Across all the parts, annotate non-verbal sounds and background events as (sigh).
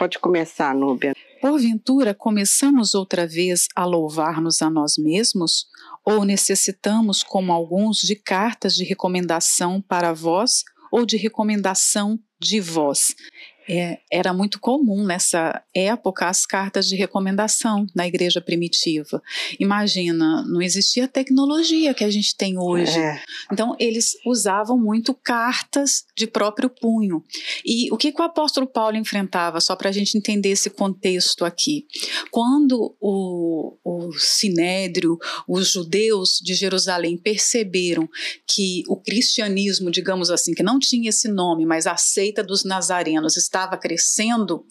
Pode começar, Núbia. Porventura, começamos outra vez a louvar-nos a nós mesmos? Ou necessitamos, como alguns, de cartas de recomendação para vós ou de recomendação de vós? É, era muito comum nessa época as cartas de recomendação na igreja primitiva. Imagina, não existia a tecnologia que a gente tem hoje. É. Então, eles usavam muito cartas de próprio punho. E o que, que o apóstolo Paulo enfrentava, só para a gente entender esse contexto aqui? Quando o, o sinédrio, os judeus de Jerusalém perceberam que o cristianismo, digamos assim, que não tinha esse nome, mas a seita dos nazarenos estava crescendo,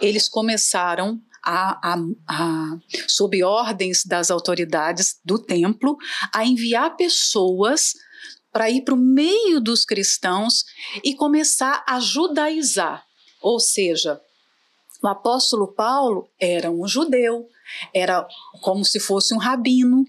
eles começaram a, a, a, sob ordens das autoridades do templo, a enviar pessoas para ir para o meio dos cristãos e começar a judaizar. Ou seja, o apóstolo Paulo era um judeu, era como se fosse um rabino.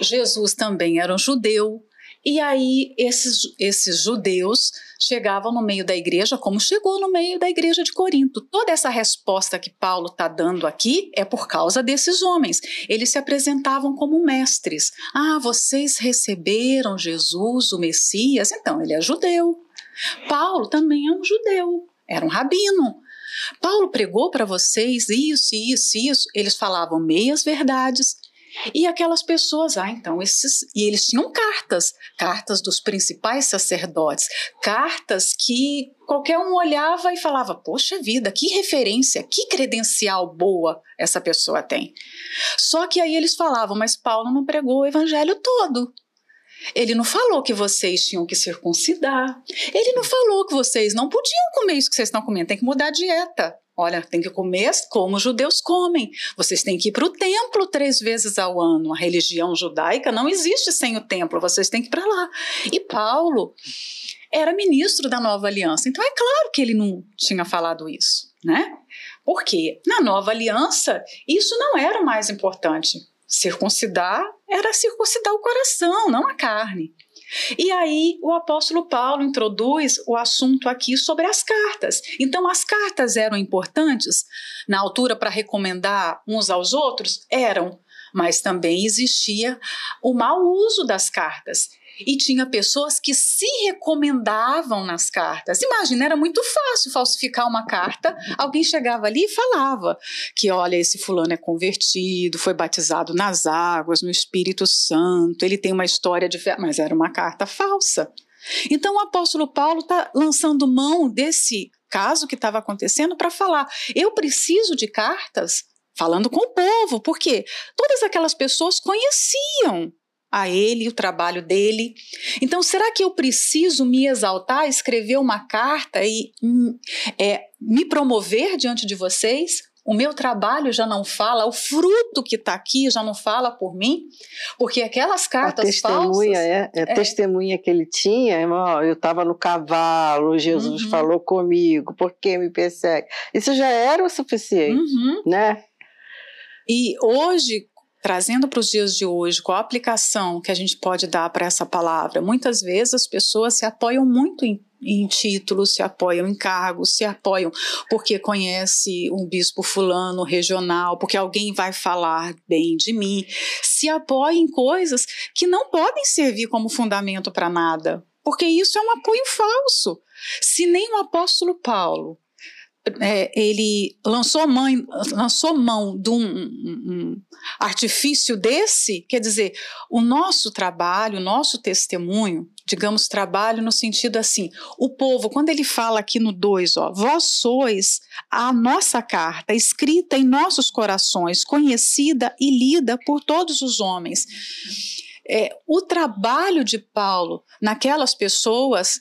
Jesus também era um judeu. E aí esses, esses judeus chegavam no meio da igreja, como chegou no meio da igreja de Corinto. Toda essa resposta que Paulo está dando aqui é por causa desses homens. Eles se apresentavam como mestres. Ah, vocês receberam Jesus, o Messias? Então, ele é judeu. Paulo também é um judeu, era um rabino. Paulo pregou para vocês isso, isso, isso. Eles falavam meias verdades e aquelas pessoas, ah, então esses. E eles tinham cartas, cartas dos principais sacerdotes, cartas que qualquer um olhava e falava: Poxa vida, que referência, que credencial boa essa pessoa tem. Só que aí eles falavam: Mas Paulo não pregou o evangelho todo. Ele não falou que vocês tinham que circuncidar. Ele não falou que vocês não podiam comer isso que vocês estão comendo, tem que mudar a dieta. Olha, tem que comer como os judeus comem. Vocês têm que ir para o templo três vezes ao ano. A religião judaica não existe sem o templo, vocês têm que ir para lá. E Paulo era ministro da nova aliança, então é claro que ele não tinha falado isso, né? Porque na nova aliança isso não era o mais importante. Circuncidar era circuncidar o coração, não a carne. E aí o apóstolo Paulo introduz o assunto aqui sobre as cartas. Então, as cartas eram importantes na altura para recomendar uns aos outros? Eram, mas também existia o mau uso das cartas e tinha pessoas que se recomendavam nas cartas. Imagina, era muito fácil falsificar uma carta. Alguém chegava ali e falava que, olha, esse fulano é convertido, foi batizado nas águas, no Espírito Santo, ele tem uma história de fé, mas era uma carta falsa. Então o apóstolo Paulo está lançando mão desse caso que estava acontecendo para falar: eu preciso de cartas falando com o povo, porque todas aquelas pessoas conheciam a ele, o trabalho dele. Então, será que eu preciso me exaltar, escrever uma carta e hum, é, me promover diante de vocês? O meu trabalho já não fala, o fruto que está aqui já não fala por mim, porque aquelas cartas a testemunha, falsas. É, é, a testemunha que ele tinha, irmão, eu estava no cavalo, Jesus uhum. falou comigo, por que me persegue? Isso já era o suficiente, uhum. né? E hoje, trazendo para os dias de hoje, qual a aplicação que a gente pode dar para essa palavra? Muitas vezes as pessoas se apoiam muito em, em títulos, se apoiam em cargos, se apoiam porque conhece um bispo fulano regional, porque alguém vai falar bem de mim, se apoiam em coisas que não podem servir como fundamento para nada, porque isso é um apoio falso. Se nem o apóstolo Paulo é, ele lançou mão, lançou mão de um, um, artifício desse, quer dizer, o nosso trabalho, o nosso testemunho, digamos, trabalho no sentido assim, o povo, quando ele fala aqui no 2, ó, vós sois a nossa carta, escrita em nossos corações, conhecida e lida por todos os homens. É, o trabalho de Paulo naquelas pessoas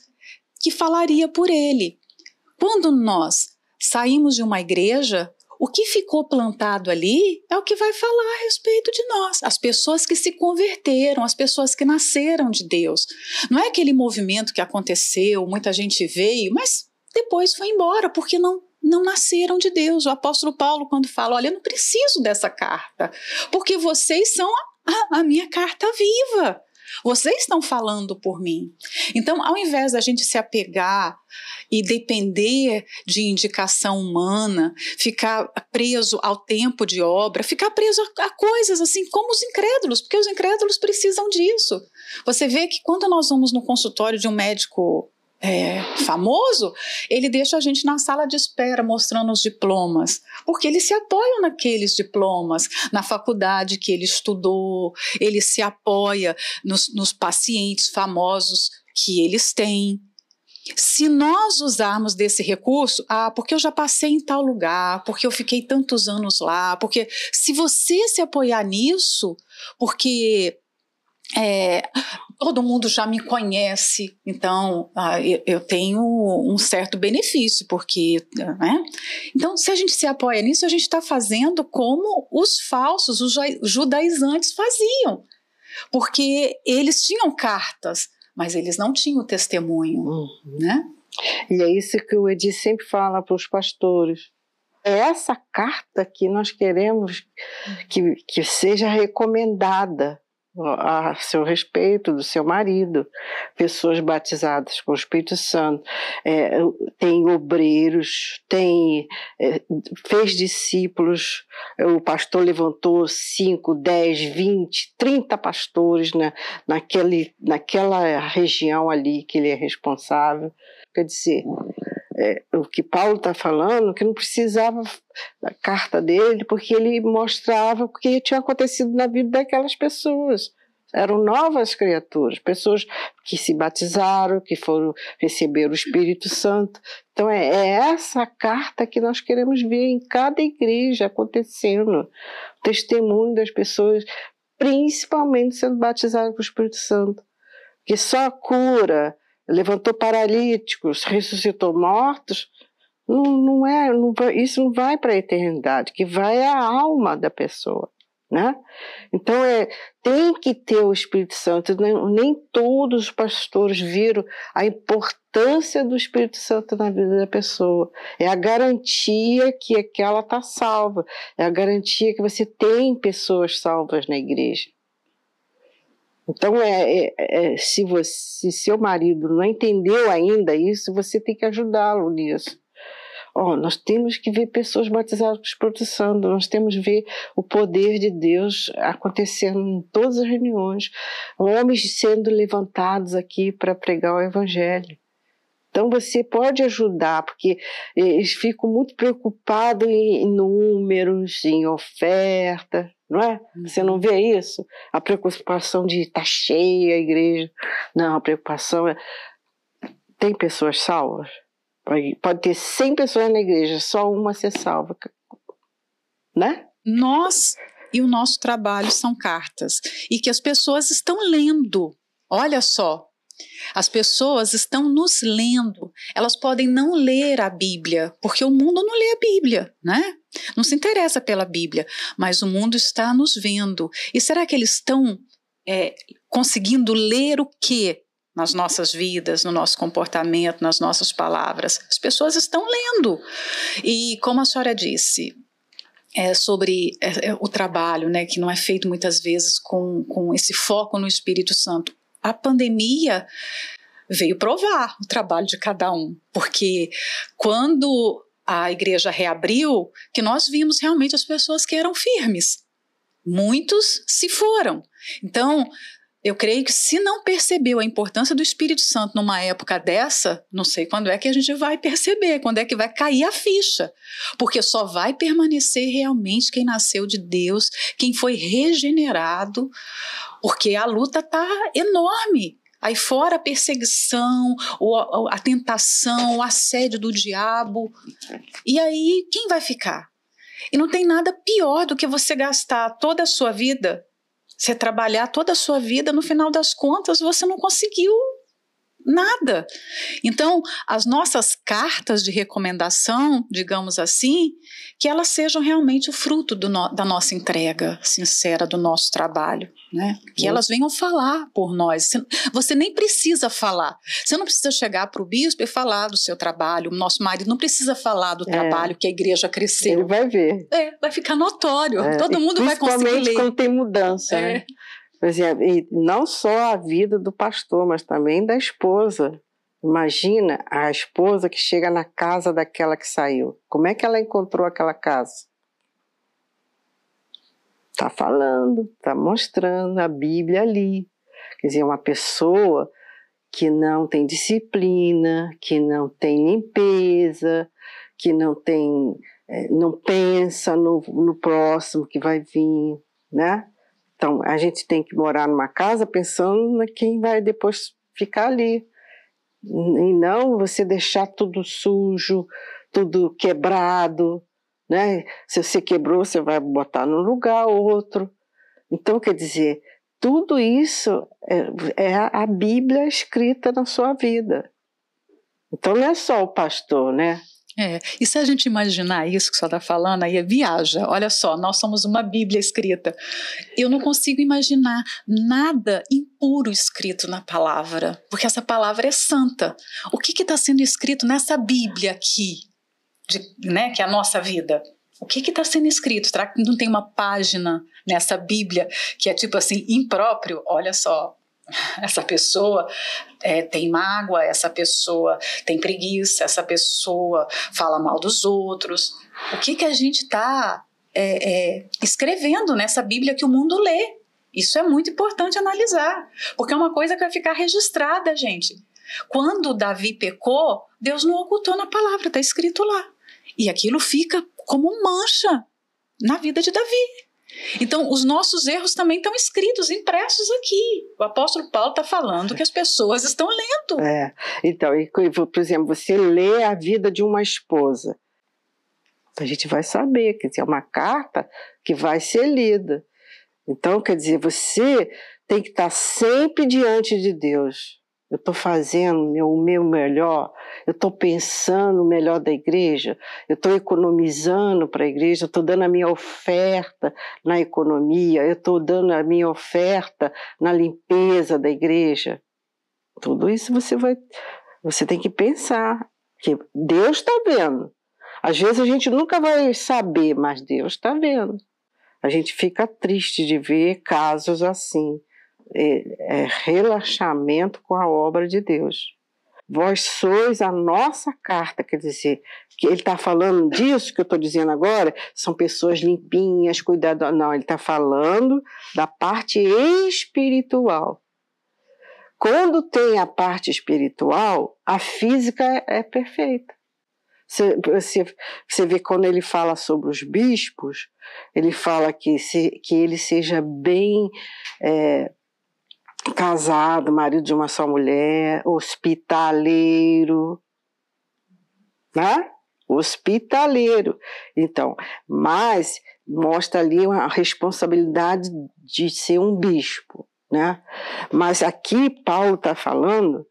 que falaria por ele. Quando nós saímos de uma igreja, o que ficou plantado ali é o que vai falar a respeito de nós. As pessoas que se converteram, as pessoas que nasceram de Deus. Não é aquele movimento que aconteceu, muita gente veio, mas depois foi embora, porque não não nasceram de Deus. O apóstolo Paulo, quando fala, olha, eu não preciso dessa carta, porque vocês são a, a minha carta viva. Vocês estão falando por mim. Então, ao invés da gente se apegar e depender de indicação humana, ficar preso ao tempo de obra, ficar preso a, coisas assim como os incrédulos, porque os incrédulos precisam disso. Você vê que quando nós vamos no consultório de um médico é, famoso, ele deixa a gente na sala de espera mostrando os diplomas, porque eles se apoiam naqueles diplomas, na faculdade que ele estudou, ele se apoia nos, nos pacientes famosos que eles têm. Se nós usarmos desse recurso, ah, porque eu já passei em tal lugar, porque eu fiquei tantos anos lá, porque se você se apoiar nisso, porque é, todo mundo já me conhece, então ah, eu, eu, tenho um certo benefício, porque. Né? Então, se a gente se apoia nisso, a gente está fazendo como os falsos, os judaizantes faziam, porque eles tinham cartas, mas eles não tinham testemunho. Uhum. Né? E é isso que o Edi sempre fala para os pastores. É essa carta que nós queremos que, que seja recomendada a seu respeito do seu marido, pessoas batizadas com o Espírito Santo, é, tem obreiros, tem é, fez discípulos, o pastor levantou 5, 10, 20, 30 pastores na, naquele, naquela região ali que ele é responsável. Quer dizer, é, o que Paulo está falando, que não precisava da carta dele, porque ele mostrava o que tinha acontecido na vida daquelas pessoas. Eram novas criaturas, pessoas que se batizaram, que foram receber o Espírito Santo. Então é, é essa carta que nós queremos ver em cada igreja acontecendo. O testemunho das pessoas, principalmente sendo batizadas com o Espírito Santo. Que só a cura, levantou paralíticos, ressuscitou mortos, não, não é, não, isso não vai para a eternidade, que vai a alma da pessoa. Né? Então é, tem que ter o Espírito Santo. Nem, nem todos os pastores viram a importância do Espírito Santo na vida da pessoa. É a garantia que aquela está salva. É a garantia que você tem pessoas salvas na igreja. Então, é, é, é, se, você, se seu marido não entendeu ainda isso, você tem que ajudá-lo nisso. Oh, nós temos que ver pessoas batizadas com o Espírito Santo, nós temos que ver o poder de Deus acontecendo em todas as reuniões, homens sendo levantados aqui para pregar o Evangelho. Então você pode ajudar, porque eles ficam muito preocupados em números, em oferta, não é? Você não uhum. vê isso? A preocupação de estar tá cheia a igreja. Não, a preocupação é. Tem pessoas salvas? Pode ter 100 pessoas na igreja, só uma ser salva. Né? Nós e o nosso trabalho são cartas. E que as pessoas estão lendo. Olha só, as pessoas estão nos lendo. Elas podem não ler a Bíblia, porque o mundo não lê a Bíblia, né? Não se interessa pela Bíblia, mas o mundo está nos vendo. E será que eles estão é, conseguindo ler o quê? nas nossas vidas, no nosso comportamento, nas nossas palavras. As pessoas estão lendo. E como a senhora disse, é sobre é, é, o trabalho, né, que não é feito muitas vezes com, com esse foco no Espírito Santo. A pandemia veio provar o trabalho de cada um, porque quando a igreja reabriu, que nós vimos realmente as pessoas que eram firmes. Muitos se foram. Então, eu creio que se não percebeu a importância do Espírito Santo numa época dessa, não sei quando é que a gente vai perceber, quando é que vai cair a ficha. Porque só vai permanecer realmente quem nasceu de Deus, quem foi regenerado, porque a luta está enorme. Aí fora a perseguição, a tentação, o assédio do diabo. E aí, quem vai ficar? E não tem nada pior do que você gastar toda a sua vida você trabalhar toda a sua vida, no final das contas, você não conseguiu nada. Então, as nossas cartas de recomendação, digamos assim, que elas sejam realmente o fruto no, da nossa entrega sincera do nosso trabalho, né? Que elas venham falar por nós. Você, você nem precisa falar. Você não precisa chegar para o bispo e falar do seu trabalho. O nosso marido não precisa falar do é. trabalho que a igreja cresceu. Ele vai ver. É, vai ficar notório. É. Todo mundo vai conseguir ler. quando tem mudança. É. Né? Exemplo, e não só a vida do pastor, mas também da esposa. Imagina a esposa que chega na casa daquela que saiu. Como é que ela encontrou aquela casa? Está falando, está mostrando a Bíblia ali. Quer dizer, uma pessoa que não tem disciplina, que não tem limpeza, que não tem, é, não pensa no, no próximo que vai vir, né? Então, a gente tem que morar numa casa pensando em quem vai depois ficar ali. E não você deixar tudo sujo, tudo quebrado, né? Se você quebrou, você vai botar num lugar outro. Então, quer dizer, tudo isso é, é a Bíblia escrita na sua vida. Então não é só o pastor, né? É, e se a gente imaginar isso que você está falando, aí é viaja. Olha só, nós somos uma Bíblia escrita. Eu não consigo imaginar nada impuro escrito na palavra, porque essa palavra é santa. O que está sendo escrito nessa Bíblia aqui, de, né, que é a nossa vida? O que está sendo escrito? Será que não tem uma página nessa Bíblia que é tipo assim, impróprio? Olha só, (laughs) essa pessoa é, tem mágoa, essa pessoa tem preguiça, essa pessoa fala mal dos outros. O que, que a gente está é, é, escrevendo nessa Bíblia que o mundo lê? Isso é muito importante analisar, porque é uma coisa que vai ficar registrada, gente. Quando Davi pecou, Deus não ocultou na palavra, está escrito lá. E aquilo fica como mancha na vida de Davi. Então, os nossos erros também estão escritos, impressos aqui. O apóstolo Paulo está falando que as pessoas estão lendo. É. Então, por exemplo, você lê a vida de uma esposa. A gente vai saber, quer dizer, é uma carta que vai ser lida. Então, quer dizer, você tem que estar sempre diante de Deus eu estou fazendo o meu melhor, eu estou pensando o melhor da igreja, eu estou economizando para a igreja, eu estou dando a minha oferta na economia, eu estou dando a minha oferta na limpeza da igreja. Tudo isso você vai, você tem que pensar que Deus está vendo. Às vezes a gente nunca vai saber, mas Deus está vendo. A gente fica triste de ver casos assim é, é relaxamento com a obra de Deus. Vós sois a nossa carta, quer dizer, que ele está falando disso que eu estou dizendo agora, são pessoas limpinhas, cuidadosas. Não, ele está falando da parte espiritual. Quando tem a parte espiritual, a física é perfeita. Você, você, você vê quando ele fala sobre os bispos, ele fala que, se, que ele seja bem é, casado, marido de uma só mulher, hospitaleiro, né? Hospitaleiro. Então, mas mostra ali a responsabilidade de ser um bispo, né? Mas aqui Paulo está falando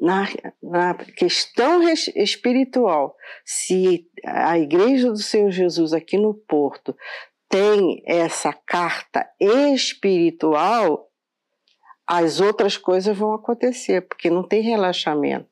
na, na questão espiritual. Se a igreja do Senhor Jesus aqui no Porto tem essa carta espiritual, as outras coisas vão acontecer, porque não tem relaxamento.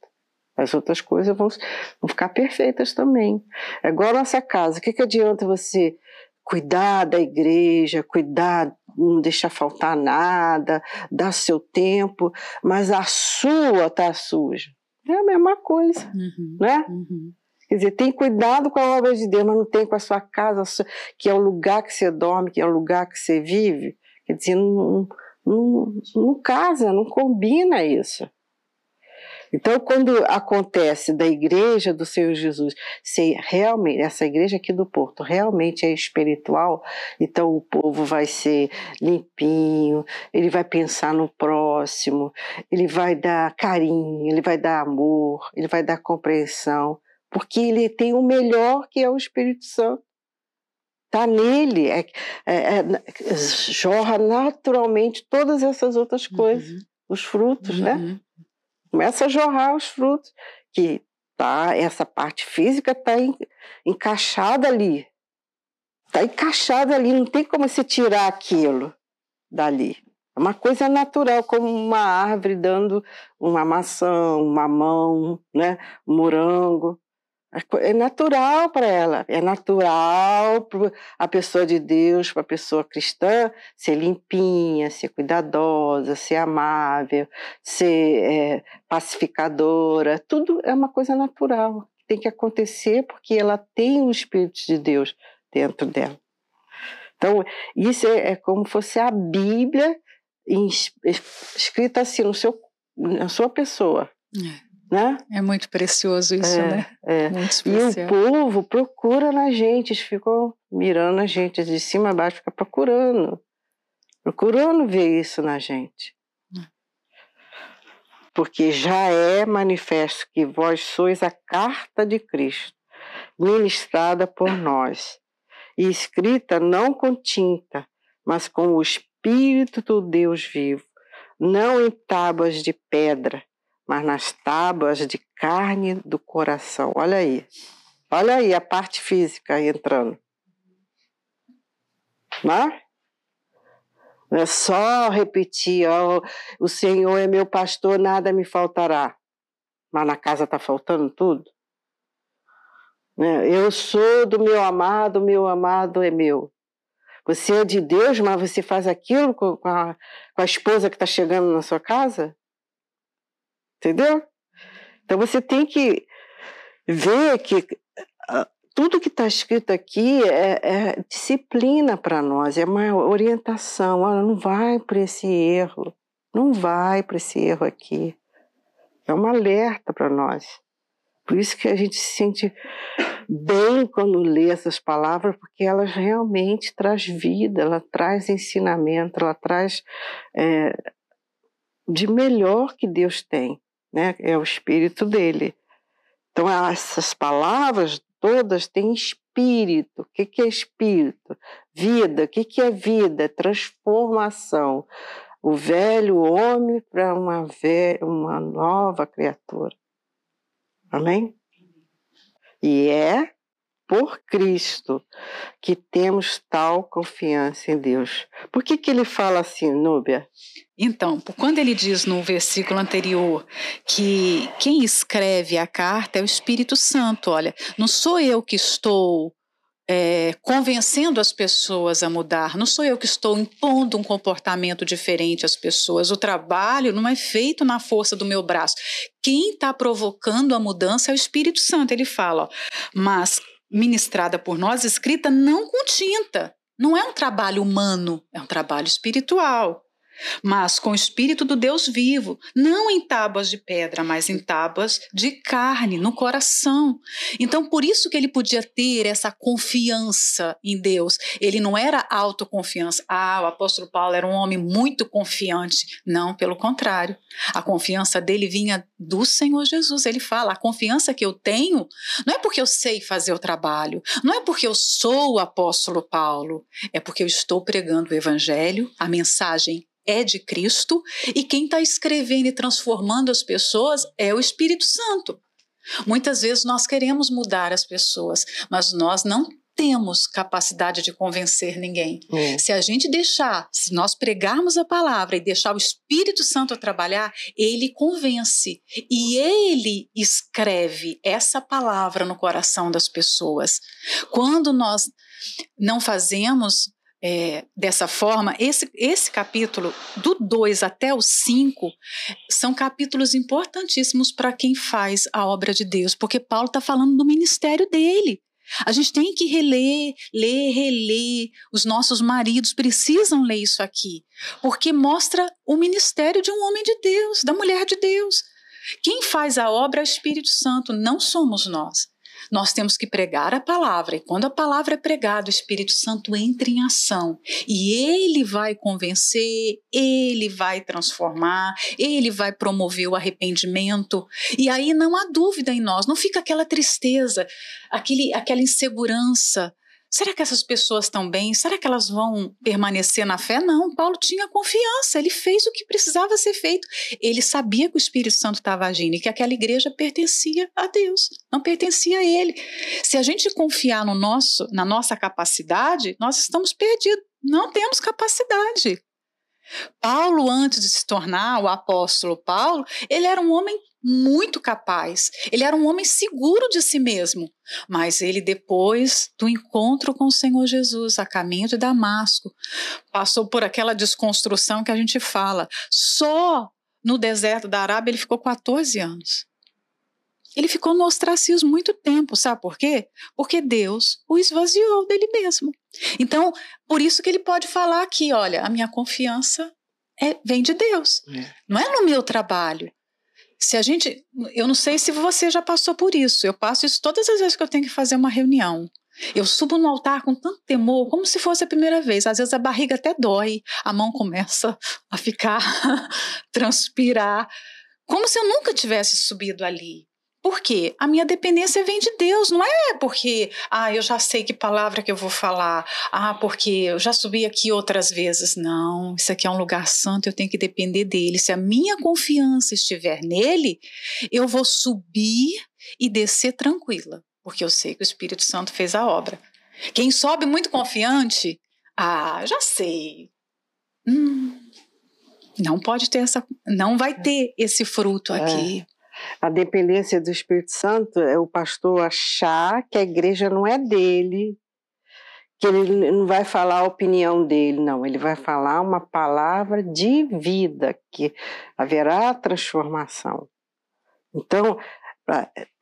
As outras coisas vão, vão ficar perfeitas também. É igual a nossa casa. O que, que adianta você cuidar da igreja, cuidar, não deixar faltar nada, dar seu tempo, mas a sua está suja? É a mesma coisa, uhum, né? Uhum. Quer dizer, tem cuidado com a obra de Deus, mas não tem com a sua casa, que é o lugar que você dorme, que é o lugar que você vive. Quer dizer, não, não, casa, não combina isso. Então, quando acontece da igreja do Senhor Jesus ser realmente, essa igreja aqui do Porto realmente é espiritual, então o povo vai ser limpinho, ele vai pensar no próximo, ele vai dar carinho, ele vai dar amor, ele vai dar compreensão, porque ele tem o melhor que é o Espírito Santo. Está nele, é, é, é, jorra naturalmente todas essas outras coisas, uhum. os frutos, né? uhum. né? Começa a jorrar os frutos, que tá, essa parte física está encaixada ali, está encaixada ali, não tem como você tirar aquilo dali. É uma coisa natural, como uma árvore dando uma maçã, uma mamão, né? um morango. É natural para ela, é natural para a pessoa de Deus, para a pessoa cristã, ser limpinha, ser cuidadosa, ser amável, ser é, pacificadora. Tudo é uma coisa natural, tem que acontecer porque ela tem o Espírito de Deus dentro dela. Então, isso é, é como fosse a Bíblia escrita assim no seu, na sua pessoa. É. Né? É muito precioso isso, é, né? É. e o povo procura na gente, eles ficam mirando a gente de cima a baixo, fica procurando, procurando ver isso na gente. É. Porque já é manifesto que vós sois a carta de Cristo, ministrada por nós, e escrita não com tinta, mas com o Espírito do Deus vivo, não em tábuas de pedra, mas nas tábuas de carne do coração. Olha aí. Olha aí a parte física entrando. Não é? Não é só repetir, oh, o Senhor é meu pastor, nada me faltará. Mas na casa está faltando tudo. Né? Eu sou do meu amado, meu amado é meu. Você é de Deus, mas você faz aquilo com a, com a esposa que está chegando na sua casa? Entendeu? Então você tem que ver que ah, tudo que está escrito aqui é, é disciplina para nós, é uma orientação. Olha, não vai para esse erro, não vai para esse erro aqui. É um alerta para nós. Por isso que a gente se sente bem quando lê essas palavras, porque elas realmente traz vida, ela traz ensinamento, ela traz é, de melhor que Deus tem né? É o espírito dele. Então essas palavras todas têm espírito. O que, é espírito? Vida. O que, é vida? Transformação. O velho homem para uma, uma nova criatura. Amém? E é por Cristo que temos tal confiança em Deus. Por que, que ele fala assim, Núbia? Então, quando ele diz no versículo anterior que quem escreve a carta é o Espírito Santo, olha, não sou eu que estou é, convencendo as pessoas a mudar, não sou eu que estou impondo um comportamento diferente às pessoas. O trabalho não é feito na força do meu braço. Quem está provocando a mudança é o Espírito Santo. Ele fala, ó, mas ministrada por nós, escrita não com tinta. Não é um trabalho humano, é um trabalho espiritual mas com o espírito do Deus vivo, não em tábuas de pedra, mas em tábuas de carne, no coração. Então, por isso que ele podia ter essa confiança em Deus. Ele não era autoconfiança. Ah, o apóstolo Paulo era um homem muito confiante. Não, pelo contrário. A confiança dele vinha do Senhor Jesus. Ele fala: a confiança que eu tenho não é porque eu sei fazer o trabalho, não é porque eu sou o apóstolo Paulo, é porque eu estou pregando o evangelho, a mensagem é de Cristo e quem está escrevendo e transformando as pessoas é o Espírito Santo. Muitas vezes nós queremos mudar as pessoas, mas nós não temos capacidade de convencer ninguém. É. Se a gente deixar, se nós pregarmos a palavra e deixar o Espírito Santo trabalhar, ele convence e ele escreve essa palavra no coração das pessoas. Quando nós não fazemos é, dessa forma, esse, esse capítulo, do 2 até o 5, são capítulos importantíssimos para quem faz a obra de Deus, porque Paulo está falando do ministério dele. A gente tem que reler, ler, reler. Os nossos maridos precisam ler isso aqui, porque mostra o ministério de um homem de Deus, da mulher de Deus. Quem faz a obra é o Espírito Santo, não somos nós. Nós temos que pregar a palavra, e quando a palavra é pregada, o Espírito Santo entra em ação e ele vai convencer, ele vai transformar, ele vai promover o arrependimento. E aí não há dúvida em nós, não fica aquela tristeza, aquele, aquela insegurança. Será que essas pessoas estão bem? Será que elas vão permanecer na fé? Não, Paulo tinha confiança, ele fez o que precisava ser feito. Ele sabia que o Espírito Santo estava agindo e que aquela igreja pertencia a Deus, não pertencia a ele. Se a gente confiar no nosso, na nossa capacidade, nós estamos perdidos, não temos capacidade. Paulo, antes de se tornar o apóstolo Paulo, ele era um homem muito capaz. Ele era um homem seguro de si mesmo. Mas ele, depois do encontro com o Senhor Jesus, a caminho de Damasco, passou por aquela desconstrução que a gente fala. Só no deserto da Arábia ele ficou 14 anos. Ele ficou no ostracismo muito tempo, sabe por quê? Porque Deus o esvaziou dele mesmo. Então, por isso que ele pode falar aqui, olha, a minha confiança é, vem de Deus. É. Não é no meu trabalho, se a gente, eu não sei se você já passou por isso. Eu passo isso todas as vezes que eu tenho que fazer uma reunião. Eu subo no altar com tanto temor, como se fosse a primeira vez. Às vezes a barriga até dói, a mão começa (laughs) a ficar (laughs) transpirar, como se eu nunca tivesse subido ali. Por quê? A minha dependência vem de Deus, não é porque, ah, eu já sei que palavra que eu vou falar, ah, porque eu já subi aqui outras vezes. Não, isso aqui é um lugar santo, eu tenho que depender dele. Se a minha confiança estiver nele, eu vou subir e descer tranquila, porque eu sei que o Espírito Santo fez a obra. Quem sobe muito confiante, ah, já sei. Hum, não pode ter essa, não vai ter esse fruto é. A dependência do Espírito Santo é o pastor achar que a igreja não é dele, que ele não vai falar a opinião dele, não, ele vai falar uma palavra de vida, que haverá transformação. Então,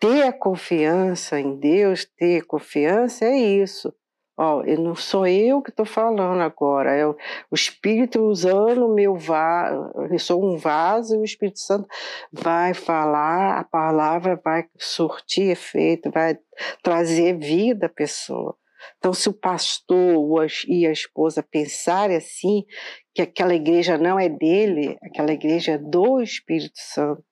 ter a confiança em Deus, ter confiança é isso. Ó, eu não sou eu que estou falando agora, é o, o Espírito usando o meu vaso, eu sou um vaso e o Espírito Santo vai falar, a palavra vai surtir efeito, vai trazer vida à pessoa. Então, se o pastor e a esposa pensarem assim, que aquela igreja não é dele, aquela igreja é do Espírito Santo,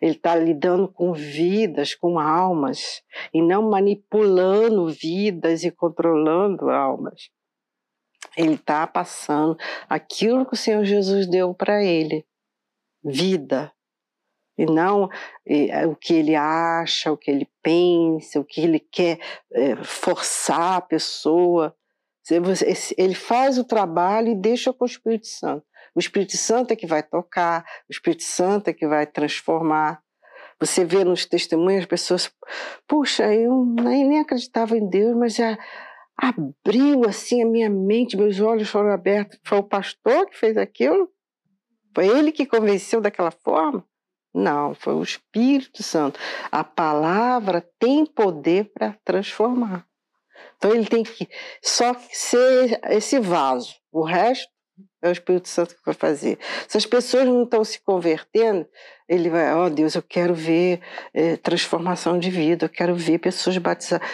ele está lidando com vidas, com almas, e não manipulando vidas e controlando almas. Ele está passando aquilo que o Senhor Jesus deu para ele: vida. E não é, o que ele acha, o que ele pensa, o que ele quer é, forçar a pessoa. Ele faz o trabalho e deixa com o Espírito Santo. O Espírito Santo é que vai tocar, o Espírito Santo é que vai transformar. Você vê nos testemunhos as pessoas, puxa, eu nem, acreditava em Deus, mas já abriu assim a minha mente, meus olhos foram abertos. Foi o pastor que fez aquilo? Foi ele que convenceu daquela forma? Não, foi o Espírito Santo. A palavra tem poder para transformar. Então ele tem que só ser esse vaso. O resto é o Espírito Santo que vai fazer. Se as pessoas não estão se convertendo, ele vai, ó oh, Deus, eu quero ver é, transformação de vida, eu quero ver pessoas batizadas.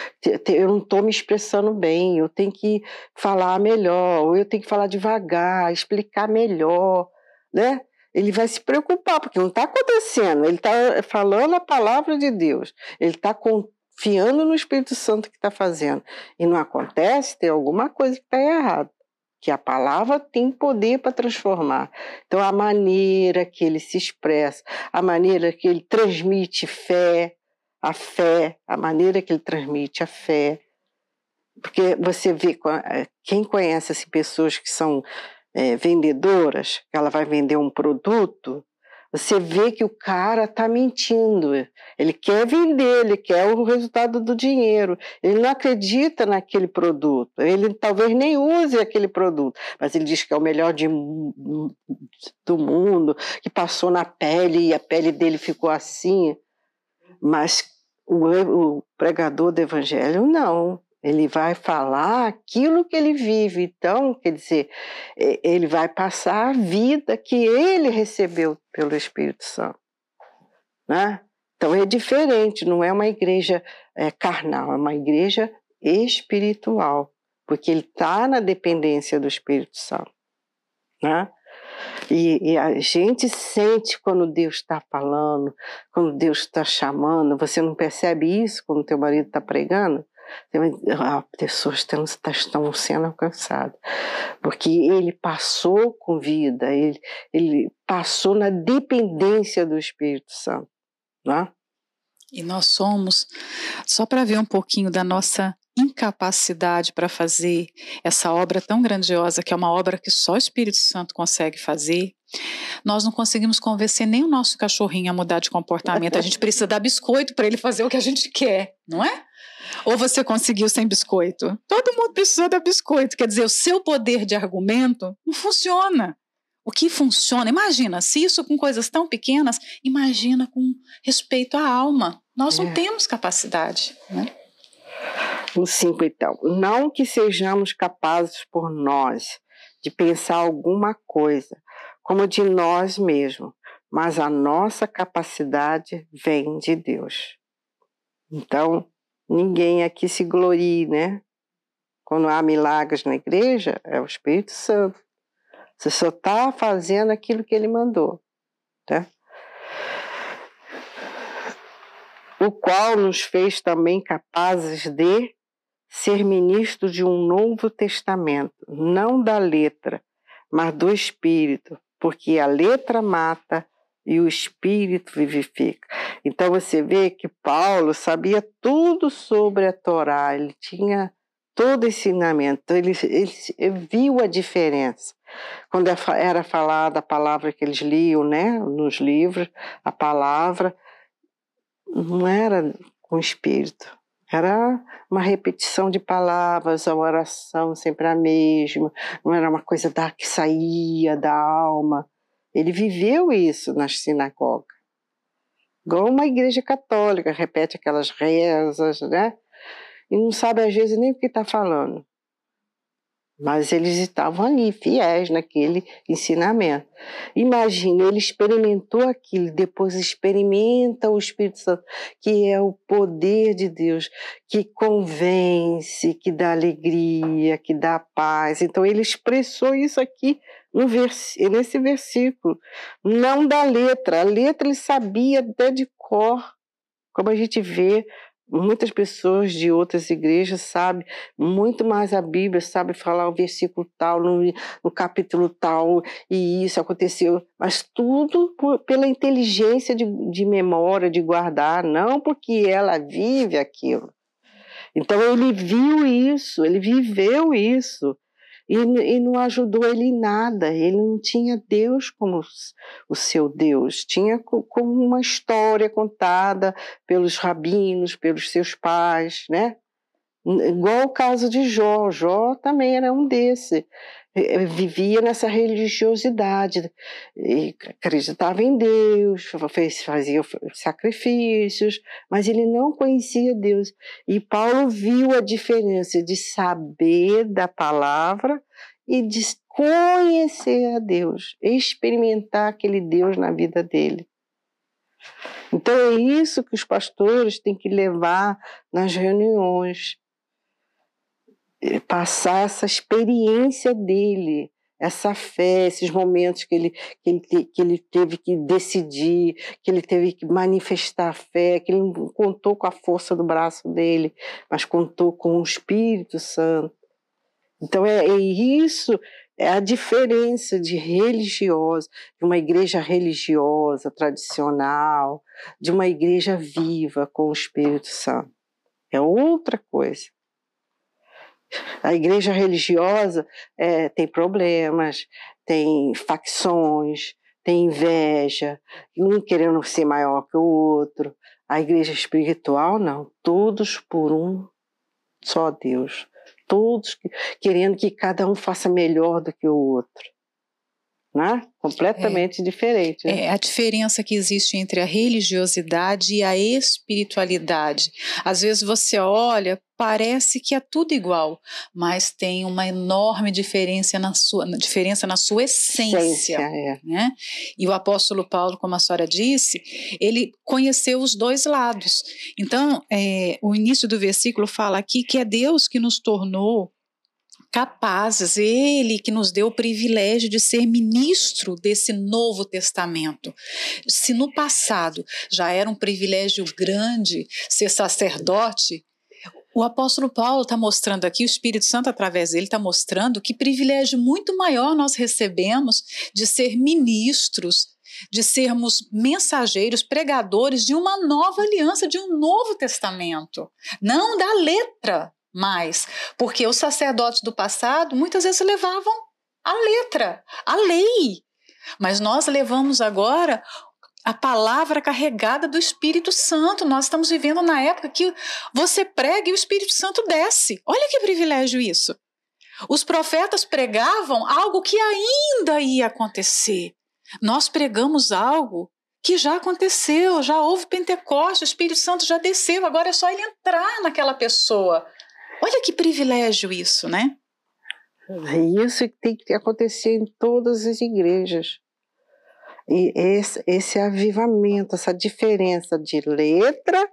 Eu não estou me expressando bem, eu tenho que falar melhor, ou eu tenho que falar devagar, explicar melhor, né? Ele vai se preocupar, porque não está acontecendo. Ele está falando a palavra de Deus. Ele está confiando no Espírito Santo que está fazendo. E não acontece, tem alguma coisa que está errada que a palavra tem poder para transformar. Então, a maneira que ele se expressa, a maneira que ele transmite fé, a fé, a maneira que ele transmite a fé. Porque você vê, eh, quem conhece assim, pessoas que são é, vendedoras, ela vai vender um produto, você vê que o cara está mentindo. Ele quer vender, ele quer o resultado do dinheiro. Ele não acredita naquele produto. Ele talvez nem use aquele produto, mas ele diz que é o melhor de, do mundo, que passou na pele e a pele dele ficou assim. Mas o, o pregador do evangelho não. Ele vai falar aquilo que ele vive. Então, quer dizer, ele vai passar a vida que ele recebeu pelo Espírito Santo. Né? Então, é diferente, não é uma igreja é, carnal, é uma igreja espiritual, porque ele está na dependência do Espírito Santo. Né? E, e, a gente sente quando Deus está falando, quando Deus está chamando. Você não percebe isso quando teu marido está pregando? Ah, pessoas estão, estão sendo alcançadas, porque ele passou com vida, ele, ele passou na dependência do Espírito Santo. Né? E nós somos, só para ver um pouquinho da nossa incapacidade para fazer essa obra tão grandiosa, que é uma obra que só o Espírito Santo consegue fazer, nós não conseguimos convencer nem o nosso cachorrinho a mudar de comportamento. A gente precisa dar biscoito para ele fazer o que a gente quer, não é? Ou você conseguiu sem biscoito? Todo mundo precisa dar biscoito. Quer dizer, o seu poder de argumento não funciona. O que funciona, imagina, se isso com coisas tão pequenas, imagina com respeito à alma. Nós não é. temos capacidade. Né? O 5, então. Não que sejamos capazes por nós de pensar alguma coisa, como de nós mesmos, mas a nossa capacidade vem de Deus. Então, ninguém aqui se glorie, né? Quando há milagres na igreja, é o Espírito Santo. Você só está fazendo aquilo que ele mandou, tá? O qual nos fez também capazes de ser ministros de um novo testamento, não da letra, mas do Espírito, porque a letra mata e o Espírito vivifica. Então você vê que Paulo sabia tudo sobre a Torá, ele tinha todo ensinamento, ele, ele, ele viu a diferença. Quando é era falada a palavra que eles liam, né, nos livros, a palavra não era com espírito, era uma repetição de palavras, a oração sempre a mesma, não era uma coisa da, que saía da alma. Ele viveu isso nas sinagogas. Igual uma igreja católica, repete aquelas rezas, né? E não sabe às vezes nem o que está falando. Mas eles estavam ali, fiéis naquele ensinamento. Imagina, ele experimentou aquilo, depois experimenta o Espírito Santo, que é o poder de Deus, que convence, que dá alegria, que dá paz. Então ele expressou isso aqui no vers nesse versículo. Não da letra, a letra ele sabia até de cor, como a gente vê Muitas pessoas de outras igrejas sabem muito mais a Bíblia, sabe falar o versículo tal, no, no capítulo tal, e isso aconteceu, mas tudo por, pela inteligência de, de memória, de guardar, não porque ela vive aquilo. Então ele viu isso, ele viveu isso e, e não ajudou ele em nada. Ele não tinha Deus como o seu Deus, tinha como uma história contada pelos rabinos, pelos seus pais, né? Igual o caso de Jó. Jó também era um desse. Eh, vivia nessa religiosidade, acreditava em Deus, fazia sacrifícios, mas ele não conhecia Deus. E Paulo viu a diferença de saber da palavra e de conhecer a Deus, experimentar aquele Deus na vida dele. Então é isso que os pastores têm que levar nas reuniões passar essa experiência dele, essa fé, esses momentos que ele, que ele, que ele teve que decidir, que ele teve que manifestar a fé, que ele não contou com a força do braço dele, mas contou com o Espírito Santo. Então é, é isso, é a diferença de religiosa, de uma igreja religiosa, tradicional, de uma igreja viva com o Espírito Santo. É outra coisa. A igreja religiosa é, tem problemas, tem facções, tem inveja, um querendo ser maior que o outro. A igreja espiritual, não, todos por um só Deus. Todos querendo que cada um faça melhor do que o outro né? completamente é, diferente. Né? É a diferença que existe entre a religiosidade e a espiritualidade. Às vezes você olha, parece que é tudo igual, mas tem uma enorme diferença na sua, diferença na sua essência. essência é. né? E o apóstolo Paulo, como a senhora disse, ele conheceu os dois lados. Então, é, o início do versículo fala aqui que é Deus que nos tornou capazes, ele que nos deu o privilégio de ser ministro desse Novo Testamento. Se no passado já era um privilégio grande ser sacerdote, o apóstolo Paulo está mostrando aqui, o Espírito Santo, através dele, está mostrando que privilégio muito maior nós recebemos de ser ministros, de sermos mensageiros, pregadores de uma nova aliança, de um novo testamento. Não da letra, mais, porque os sacerdotes do passado muitas vezes levavam a letra, a lei. Mas nós levamos agora a palavra carregada do Espírito Santo. Nós estamos vivendo na época que você prega e o Espírito Santo desce. Olha que privilégio isso. Os profetas pregavam algo que ainda ia acontecer. Nós pregamos algo que já aconteceu, já houve Pentecoste, o Espírito Santo já desceu, agora é só ele entrar naquela pessoa. Olha que privilégio isso, né? É isso que tem que acontecer em todas as igrejas. E esse, esse avivamento, essa diferença de letra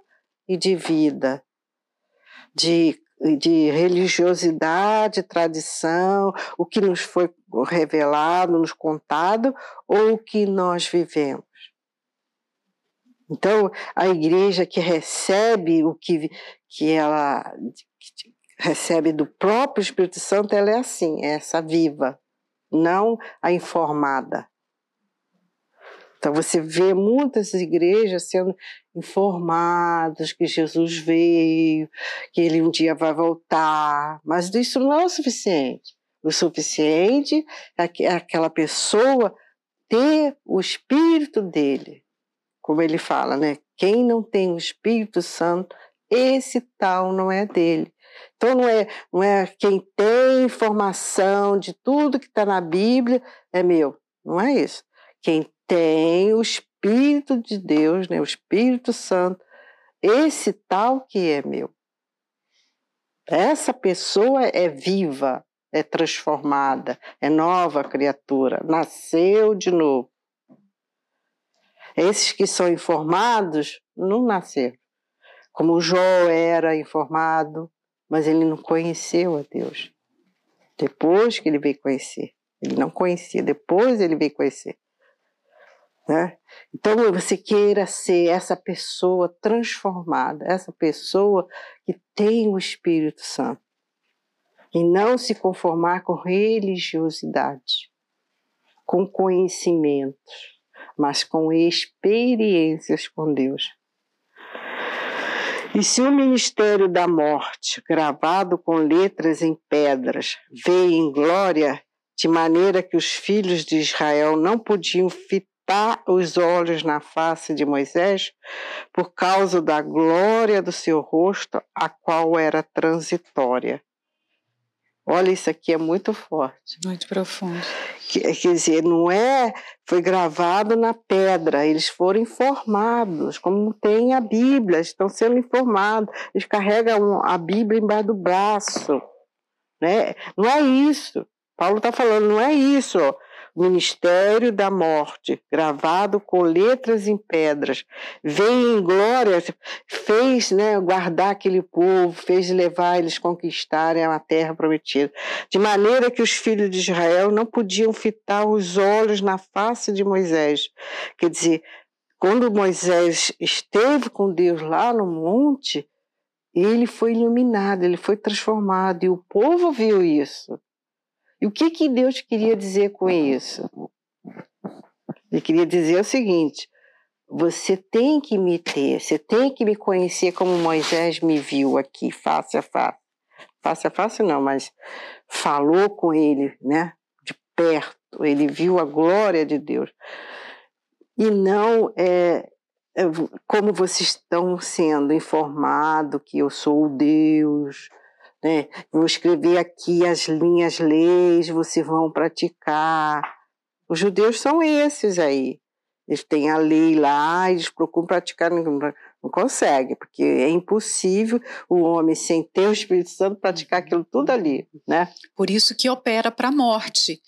e de vida, de, de religiosidade, tradição, o que nos foi revelado, nos contado, ou o que nós vivemos. Então, a igreja que recebe o que, que ela recebe do próprio Espírito Santo, ela é assim, é essa viva, não a informada. Então você vê muitas igrejas sendo informadas que Jesus veio, que ele um dia vai voltar, mas isso não é o suficiente. O suficiente é, é aquela pessoa ter o Espírito dele, como ele fala, né? Quem não tem o Espírito Santo, esse tal não é dele. Então não é, não é quem tem informação de tudo que está na Bíblia é meu. Não é isso. Quem tem o Espírito de Deus, né, o Espírito Santo, esse tal que é meu. Essa pessoa é viva, é transformada, é nova criatura, nasceu de novo. Esses que são informados não nasceram. Como Jó era informado, mas ele não conheceu a Deus. Depois que ele veio conhecer. Ele não conhecia, depois ele veio conhecer. Né? Então você queira ser essa pessoa transformada, essa pessoa que tem o Espírito Santo. E não se conformar com religiosidade, com conhecimentos mas com experiências com Deus. E se o ministério da morte, gravado com letras em pedras, veio em glória, de maneira que os filhos de Israel não podiam fitar os olhos na face de Moisés, por causa da glória do seu rosto, a qual era transitória. Olha, isso aqui é muito forte. Muito profundo. Quer dizer, não é. Foi gravado na pedra, eles foram informados, como tem a Bíblia, estão sendo informados, eles carregam a Bíblia embaixo do braço. Né? Não é isso. Paulo está falando, não é isso. Ministério da morte, gravado com letras em pedras, veio em glória, fez né, guardar aquele povo, fez levar eles conquistarem a terra prometida, de maneira que os filhos de Israel não podiam fitar os olhos na face de Moisés. Quer dizer, quando Moisés esteve com Deus lá no monte, ele foi iluminado, ele foi transformado, e o povo viu isso. E o que, que Deus queria dizer com isso? Ele queria dizer o seguinte: você tem que me ter, você tem que me conhecer como Moisés me viu aqui, face a face. Face a face não, mas falou com ele, né? De perto, ele viu a glória de Deus. E não é, é como vocês estão sendo informados que eu sou o Deus, né? Vou escrever aqui as linhas leis, vocês vão praticar. Os judeus são esses aí. Eles têm a lei lá, eles procuram praticar, não, consegue, porque é impossível o homem, sem ter o Espírito Santo, praticar aquilo tudo ali, né? Por isso que opera para a morte.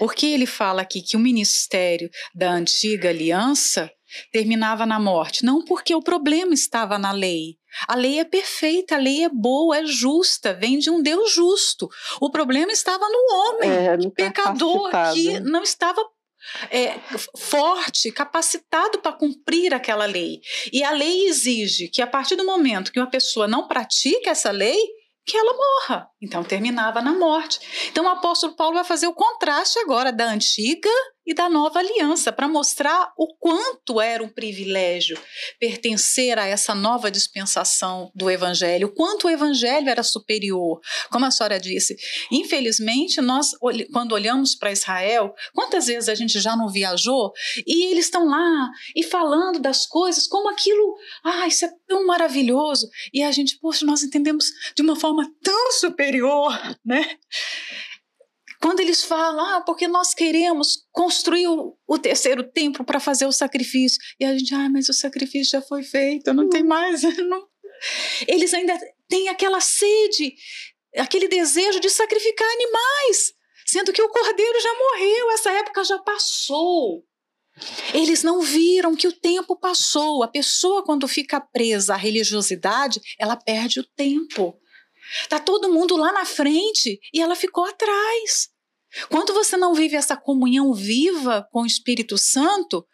Porque ele fala aqui que o ministério da antiga aliança terminava na morte. Não porque o problema estava na lei. A lei é perfeita, a lei é boa, é justa, vem de um Deus justo. O problema estava no homem, é, pecador, que não estava é, forte, capacitado para cumprir aquela lei. E a lei exige que, a partir do momento que uma pessoa não pratica essa lei, que ela morra. Então terminava na morte. Então o apóstolo Paulo vai fazer o contraste agora da antiga e da nova aliança, para mostrar o quanto era um privilégio pertencer a essa nova dispensação do Evangelho, o quanto o Evangelho era superior. Como a senhora disse, infelizmente, nós, quando olhamos para Israel, quantas vezes a gente já não viajou e eles estão lá e falando das coisas, como aquilo, ah, isso é tão maravilhoso, e a gente, poxa, nós entendemos de uma forma tão superior, né? Quando eles falam, ah, porque nós queremos construir o, o terceiro templo para fazer o sacrifício. E a gente, ah, mas o sacrifício já foi feito, não tem mais. (laughs) Não. Eles ainda têm aquela sede, aquele desejo de sacrificar animais, sendo que o cordeiro já morreu, essa época já passou. Eles não viram que o tempo passou. A pessoa, quando fica presa à religiosidade, ela perde o tempo. Tá todo mundo lá na frente e ela ficou atrás. Quando você não vive essa comunhão viva com o Espírito Santo,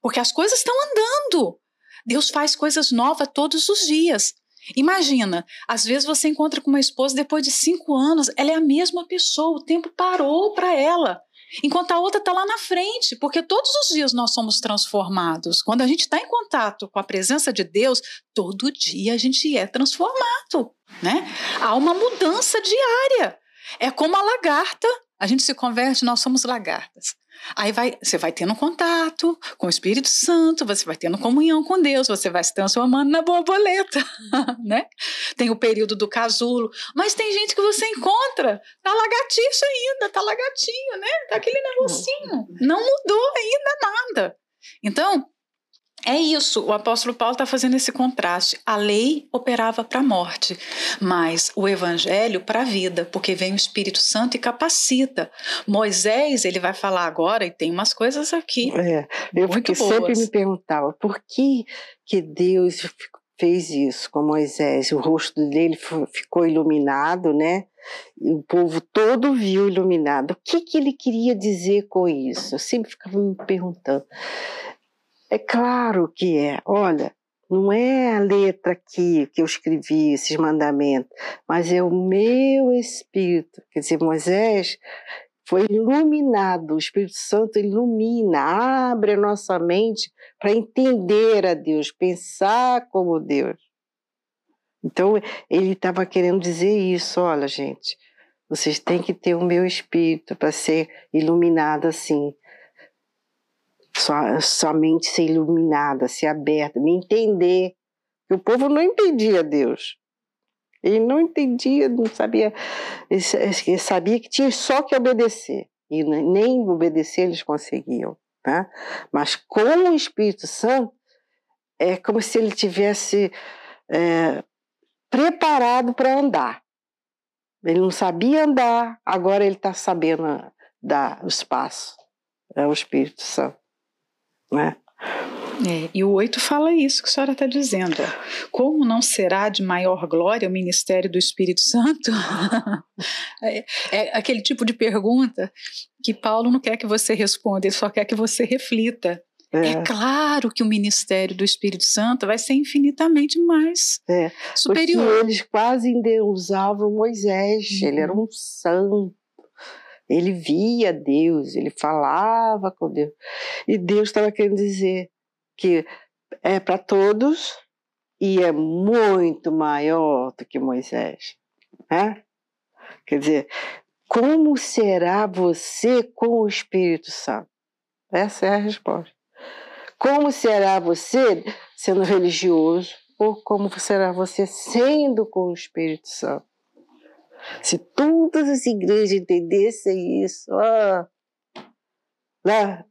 porque as coisas estão andando. Deus faz coisas novas todos os dias. Imagina, às vezes você encontra com uma esposa depois de cinco anos, ela é a mesma pessoa, o tempo parou para ela. Enquanto a outra está lá na frente, porque todos os dias nós somos transformados. Quando a gente está em contato com a presença de Deus, todo dia a gente é transformado, né? Há uma mudança diária. É como a lagarta a gente se converte, nós somos lagartas. Aí vai, você vai tendo contato com o Espírito Santo, você vai tendo comunhão com Deus, você vai se transformando na borboleta, (laughs) né? Tem o período do casulo, mas tem gente que você encontra, tá lagartixa ainda, tá lagartinho, né? Tá aquele negocinho, não mudou ainda nada. Então, é isso, o apóstolo Paulo está fazendo esse contraste. A lei operava para a morte, mas o evangelho para a vida, porque vem o Espírito Santo e capacita. Moisés, ele vai falar agora, e tem umas coisas aqui. É, eu muito sempre me perguntava por que, que Deus fez isso com Moisés. O rosto dele ficou iluminado, né? E o povo todo viu iluminado. O que, que ele queria dizer com isso? Eu sempre ficava me perguntando. É claro que é. Olha, não é a letra aqui que eu escrevi, esses mandamentos, mas é o meu espírito. Quer dizer, Moisés foi iluminado, o Espírito Santo ilumina, abre a nossa mente para entender a Deus, pensar como Deus. Então, ele estava querendo dizer isso: olha, gente, vocês têm que ter o meu espírito para ser iluminado assim sua, sua mente ser iluminada, ser aberta, me entender. O povo não entendia Deus. Ele não entendia, não sabia, ele sabia que tinha só que obedecer. E nem obedecer eles conseguiam. Tá? Mas com o Espírito Santo, é como se ele tivesse é, preparado para andar. Ele não sabia andar, agora ele está sabendo dar os passos. É o Espírito Santo. Né? É, e o 8 fala isso que a senhora está dizendo. Como não será de maior glória o ministério do Espírito Santo? (laughs) é, é, aquele tipo de pergunta que Paulo não quer que você responda, ele só quer que você reflita. É. é claro que o ministério do Espírito Santo vai ser infinitamente mais é, superior. Porque eles quase endeusavam Moisés, uhum. ele era um santo ele via Deus, ele falava com Deus. E Deus estava querendo dizer que é para todos e é muito maior do que Moisés. Né? Quer dizer, como será você com o Espírito Santo? Essa é a resposta. Como será você sendo religioso ou como será você sendo com o Espírito Santo? Se todas as igrejas entendessem isso, né?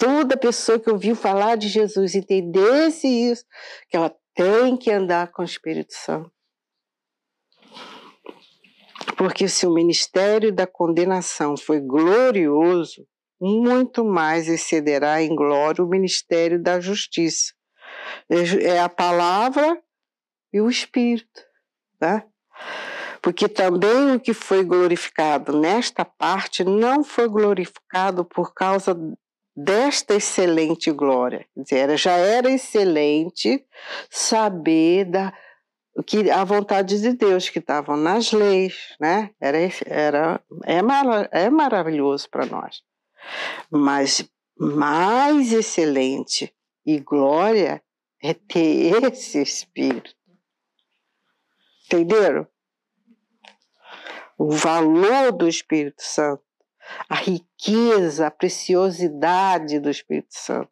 toda pessoa que ouviu falar de Jesus entendesse isso, que ela tem que andar com o Espírito Santo. Porque se o ministério da condenação foi glorioso, muito mais excederá em glória o ministério da justiça. É a palavra e o Espírito. Tá? Porque também o que foi glorificado nesta parte não foi glorificado por causa desta excelente glória. Quer dizer, já era excelente saber da que a vontade de Deus que estavam nas leis, né? Era, era é, mar, é maravilhoso para nós. Mas mais excelente e glória é ter esse Espírito. Entenderam? O valor do Espírito Santo, a riqueza, a preciosidade do Espírito Santo.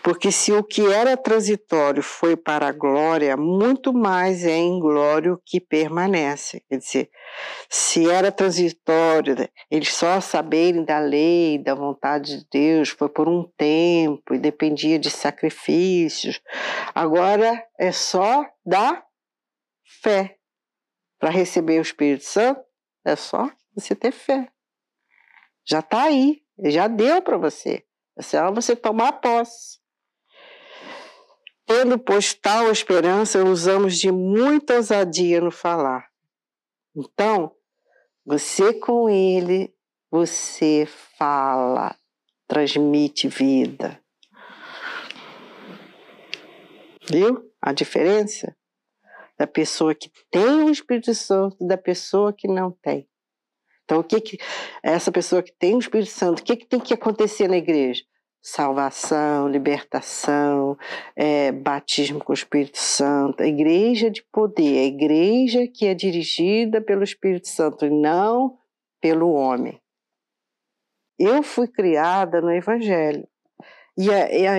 Porque se o que era transitório foi para a glória, muito mais é em glória o que permanece. Quer dizer, se era transitório, eles só saberem da lei, da vontade de Deus, foi por um tempo e dependia de sacrifícios. Agora é só da fé. Para receber o Espírito Santo, é só você ter fé. Já está aí, já deu para você. É só você tomar posse. Tendo, pois, tal esperança, usamos de muita ousadia no falar. Então, você com ele, você fala, transmite vida. Viu a diferença? Da pessoa que tem o Espírito Santo da pessoa que não tem. Então, o que, que essa pessoa que tem o Espírito Santo, o que, que tem que acontecer na igreja? salvação, libertação, é, batismo com o Espírito Santo, a igreja de poder, a igreja que é dirigida pelo Espírito Santo e não pelo homem. Eu fui criada no Evangelho. E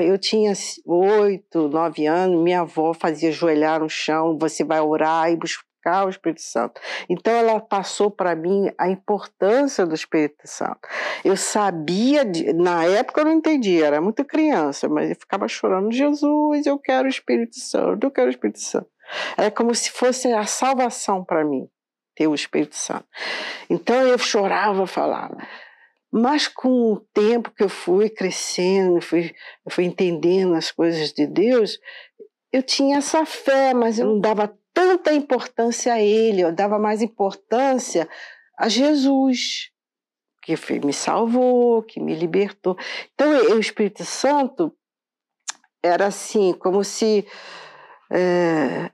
eu tinha oito, nove anos, minha avó fazia joelhar no chão, você vai orar e buscar o Espírito Santo. Então ela passou para mim a importância do Espírito Santo. Eu sabia, de, na época eu não entendia, era muito criança, mas eu ficava chorando, Jesus, eu quero o Espírito Santo, eu quero o Espírito Santo. Era como se fosse a salvação para mim, ter o Espírito Santo. Então eu chorava, falava. Mas com o tempo que eu fui crescendo, fui, fui entendendo as coisas de Deus, eu tinha essa fé, mas eu não dava tanta importância a ele, eu dava mais importância a Jesus, que me salvou, que me libertou. Então, o Espírito Santo era assim, como se. É,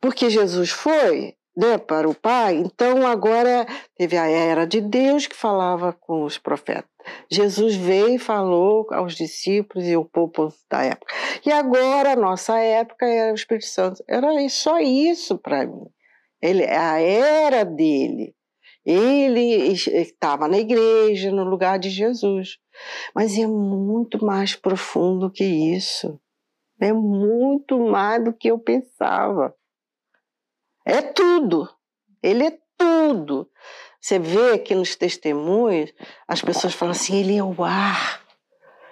porque Jesus foi, né, para o Pai, então agora teve a era de Deus que falava com os profetas. Jesus veio e falou aos discípulos e o povo da época. E agora, a nossa época era o Espírito Santo. Era só isso para mim. Ele, a era dele. Ele estava na igreja, no lugar de Jesus. Mas é muito mais profundo que isso. É muito mais do que eu pensava. É tudo. Ele é tudo. Você vê que nos testemunhos as pessoas falam assim: ele é o ar.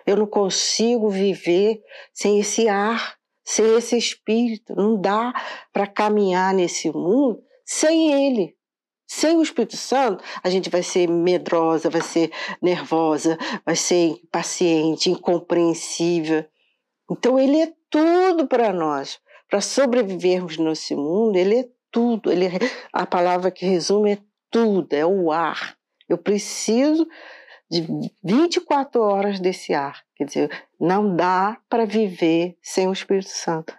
Eu não consigo viver sem esse ar, sem esse espírito. Não dá para caminhar nesse mundo sem ele. Sem o Espírito Santo, a gente vai ser medrosa, vai ser nervosa, vai ser impaciente, incompreensível. Então, ele é tudo para nós. Para sobrevivermos nesse mundo, ele é tudo. Ele a palavra que resume é tudo, é o ar. Eu preciso de 24 horas desse ar. Quer dizer, não dá para viver sem o Espírito Santo.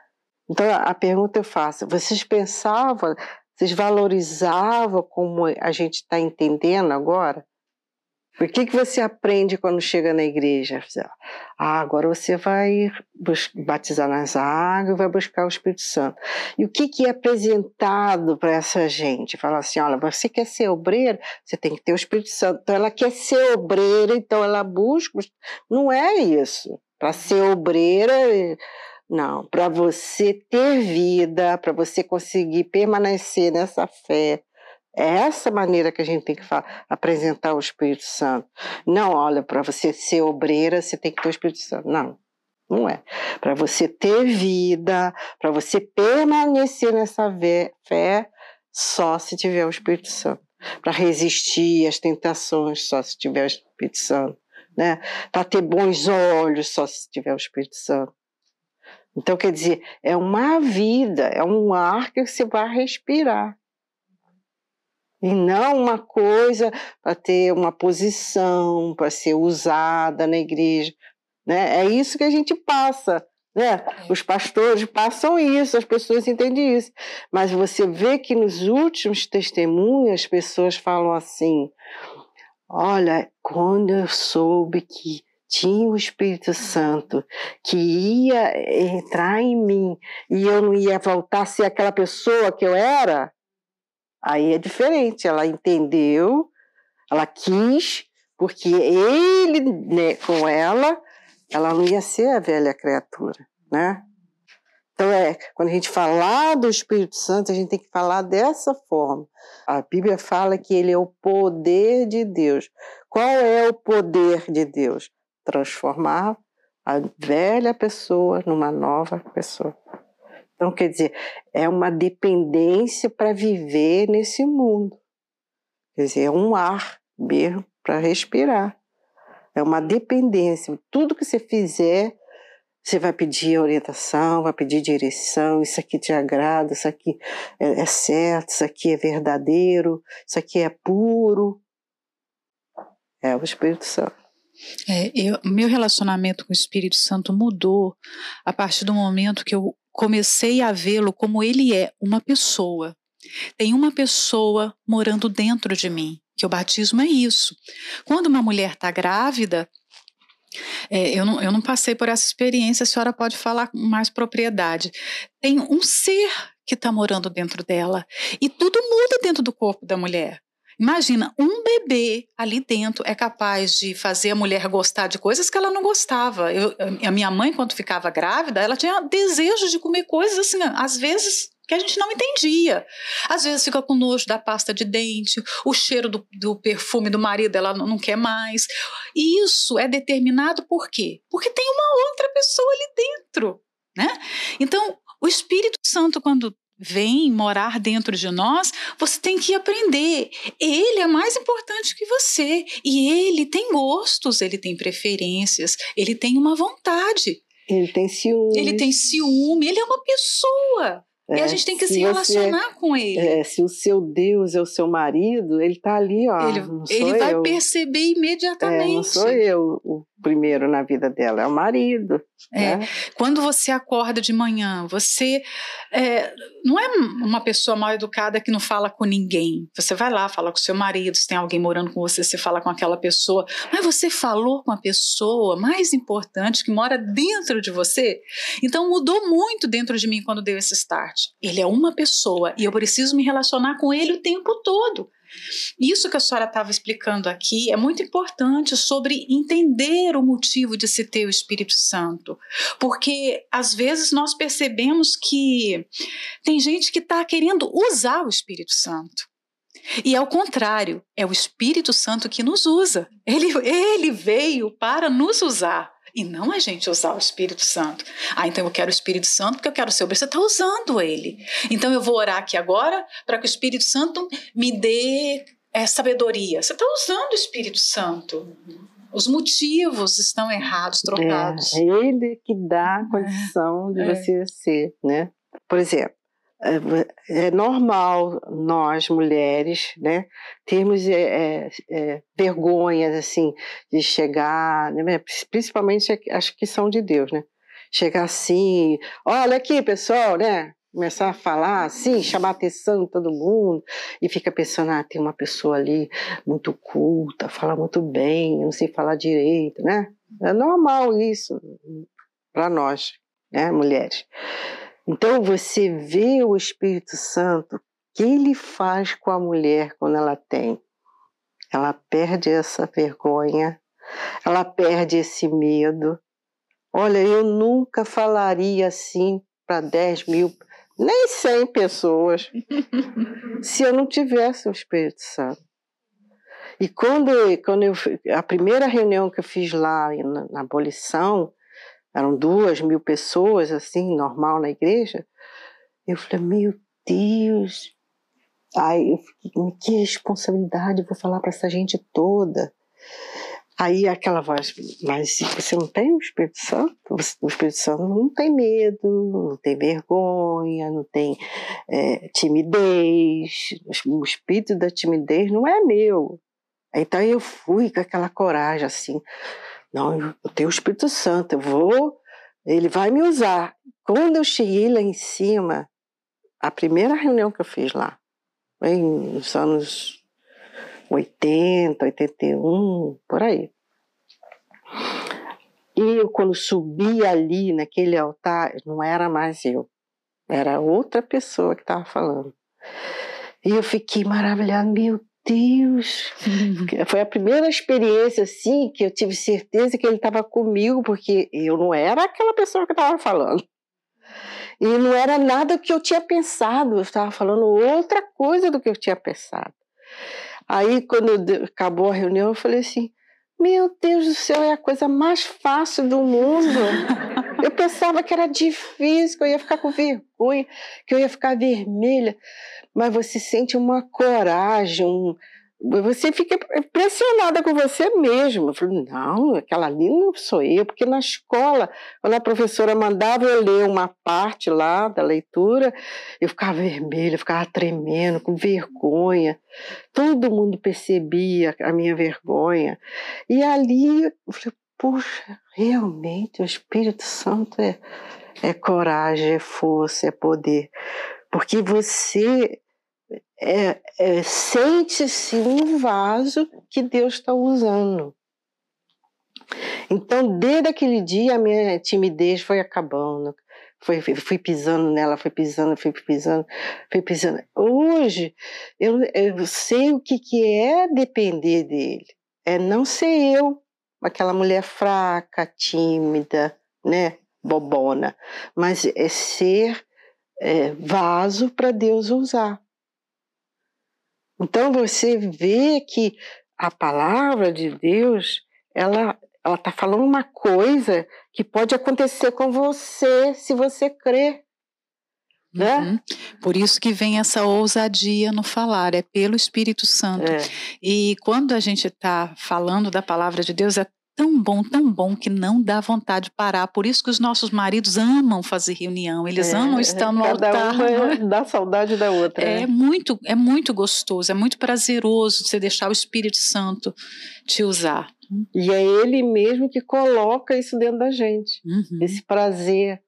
Então a pergunta eu faço: vocês pensavam, vocês valorizavam como a gente está entendendo agora? O que, que você aprende quando chega na igreja? Ah, agora você vai batizar nas águas, vai buscar o Espírito Santo. E o que, que é apresentado para essa gente? Fala assim: olha, você quer ser obreiro, você tem que ter o Espírito Santo. Então ela quer ser obreira, então ela busca. Não é isso. Para ser obreira. Não, para você ter vida, para você conseguir permanecer nessa fé, é essa maneira que a gente tem que apresentar o Espírito Santo. Não, olha, para você ser obreira, você tem que ter o Espírito Santo. Não, não é. Para você ter vida, para você permanecer nessa fé, só se tiver o Espírito Santo. Para resistir às tentações, só se tiver o Espírito Santo. Né? Para ter bons olhos, só se tiver o Espírito Santo. Então, quer dizer, é uma vida, é um ar que você vai respirar e não uma coisa para ter uma posição, para ser usada na igreja. Né? É isso que a gente passa. Né? É. Os pastores passam isso, as pessoas entendem isso. Mas você vê que nos últimos testemunhos as pessoas falam assim: Olha, quando eu soube que tinha o Espírito Santo que ia entrar em mim e eu não ia voltar a ser aquela pessoa que eu era, aí é diferente. Ela entendeu, ela quis, porque ele, né, com ela, ela não ia ser a velha criatura, né? Então, é, quando a gente falar do Espírito Santo, a gente tem que falar dessa forma. A Bíblia fala que ele é o poder de Deus. Qual é o poder de Deus? Transformar a velha pessoa numa nova pessoa. Então, quer dizer, é uma dependência para viver nesse mundo. Quer dizer, é um ar mesmo para respirar. É uma dependência. Tudo que você fizer você vai pedir orientação, vai pedir direção, isso aqui te agrada, isso aqui é, é certo, isso aqui é verdadeiro, isso aqui é puro. É o Espírito Santo. É, eu, meu relacionamento com o Espírito Santo mudou a partir do momento que eu comecei a vê-lo como ele é, uma pessoa. Tem uma pessoa morando dentro de mim, que o batismo é isso. Quando uma mulher está grávida, é, eu, não, eu não passei por essa experiência, a senhora pode falar com mais propriedade. Tem um ser que está morando dentro dela e tudo muda dentro do corpo da mulher. Imagina, um bebê ali dentro é capaz de fazer a mulher gostar de coisas que ela não gostava. Eu, a minha mãe, quando ficava grávida, ela tinha desejo de comer coisas assim, às vezes que a gente não entendia. Às vezes fica com nojo da pasta de dente, o cheiro do, do perfume do marido ela não, não quer mais. E isso é determinado por quê? Porque tem uma outra pessoa ali dentro. Né? Então, o Espírito Santo, quando vem morar dentro de nós, você tem que aprender. Ele é mais importante que você. E ele tem gostos, ele tem preferências, ele tem uma vontade. Ele tem ciúme. Ele tem ciúme, ele é uma pessoa. É, e a gente tem que se, se relacionar com ele. É, se o seu Deus é o seu marido, ele está ali, ó. Ele, ele vai eu. perceber imediatamente. É, não sou eu o primeiro na vida dela, é o marido. É. Né? Quando você acorda de manhã, você é, não é uma pessoa mal educada que não fala com ninguém. Você vai lá, fala com seu marido, se tem alguém morando com você, você fala com aquela pessoa. Mas você falou com a pessoa mais importante que mora dentro de você. Então mudou muito dentro de mim quando deu esse start. Ele é uma pessoa e eu preciso me relacionar com ele o tempo todo. Isso que a senhora estava explicando aqui é muito importante sobre entender o motivo de se ter o Espírito Santo, porque às vezes nós percebemos que tem gente que está querendo usar o Espírito Santo. E é o contrário, é o Espírito Santo que nos usa. Ele, ele veio para nos usar e não a gente usar o Espírito Santo. Ah, então eu quero o Espírito Santo porque eu quero ser Você está usando ele. Então eu vou orar aqui agora para que o Espírito Santo me dê é, sabedoria. Você está usando o Espírito Santo. Os motivos estão errados, trocados. É, é ele que dá a condição é, de é. você ser, né? Por exemplo, é, é normal nós mulheres, né, termos é, é, é, vergonhas assim de chegar, né, principalmente as que são de Deus, né, chegar assim, olha aqui pessoal, né, começar a falar assim, chamar atenção de todo mundo e fica pensando, ah, tem uma pessoa ali muito culta, fala muito bem, não sei falar direito, né? É normal isso para nós, né, mulheres. Então você vê o Espírito Santo, o que ele faz com a mulher quando ela tem? Ela perde essa vergonha, ela perde esse medo. Olha, eu nunca falaria assim para 10 mil, nem 100 pessoas, (laughs) se eu não tivesse o Espírito Santo. E quando, quando eu, a primeira reunião que eu fiz lá na, na abolição, eram duas mil pessoas, assim, normal na igreja. Eu falei, meu Deus, ai, eu fiquei, que responsabilidade, vou falar para essa gente toda. Aí aquela voz, mas você não tem o Espírito Santo? O Espírito Santo não tem medo, não tem vergonha, não tem é, timidez. O espírito da timidez não é meu. Então eu fui com aquela coragem assim. Não, eu tenho o Espírito Santo, eu vou, ele vai me usar. Quando eu cheguei lá em cima, a primeira reunião que eu fiz lá, nos anos 80, 81, por aí. E eu, quando subi ali naquele altar, não era mais eu, era outra pessoa que estava falando. E eu fiquei maravilhada, meu Deus! Foi a primeira experiência assim que eu tive certeza que ele estava comigo, porque eu não era aquela pessoa que estava falando. E não era nada que eu tinha pensado, eu estava falando outra coisa do que eu tinha pensado. Aí, quando acabou a reunião, eu falei assim: Meu Deus do céu, é a coisa mais fácil do mundo. (laughs) Eu pensava que era difícil, que eu ia ficar com vergonha, que eu ia ficar vermelha. Mas você sente uma coragem, um, você fica impressionada com você mesmo. Eu falei, não, aquela ali não sou eu, porque na escola, quando a professora mandava eu ler uma parte lá da leitura, eu ficava vermelha, eu ficava tremendo, com vergonha. Todo mundo percebia a minha vergonha. E ali, eu falei, puxa, realmente o Espírito Santo é, é coragem, é força, é poder. Porque você é, é, sente-se um vaso que Deus está usando. Então, desde aquele dia, a minha timidez foi acabando. Fui pisando nela, fui pisando, fui pisando, fui pisando. Hoje, eu, eu sei o que, que é depender dele. É não ser eu, aquela mulher fraca, tímida, né, bobona, mas é ser é, vaso para Deus usar. Então você vê que a palavra de Deus, ela ela está falando uma coisa que pode acontecer com você se você crer. Né? Uhum. Por isso que vem essa ousadia no falar, é pelo Espírito Santo. É. E quando a gente está falando da palavra de Deus, é tão bom, tão bom que não dá vontade de parar. Por isso que os nossos maridos amam fazer reunião, eles é, amam estar no cada altar. Uma é? dá saudade da outra. É né? muito, é muito gostoso, é muito prazeroso você deixar o Espírito Santo te usar. E é ele mesmo que coloca isso dentro da gente, uhum. esse prazer.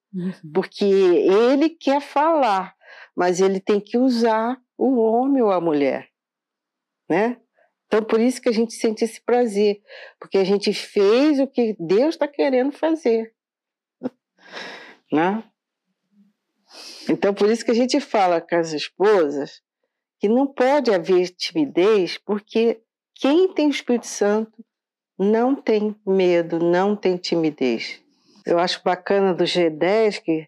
Porque ele quer falar, mas ele tem que usar o homem ou a mulher, né? Então, por isso que a gente sente esse prazer, porque a gente fez o que Deus está querendo fazer. Né? Então, por isso que a gente fala com as esposas que não pode haver timidez, porque quem tem o Espírito Santo não tem medo, não tem timidez. Eu acho bacana do G10 que,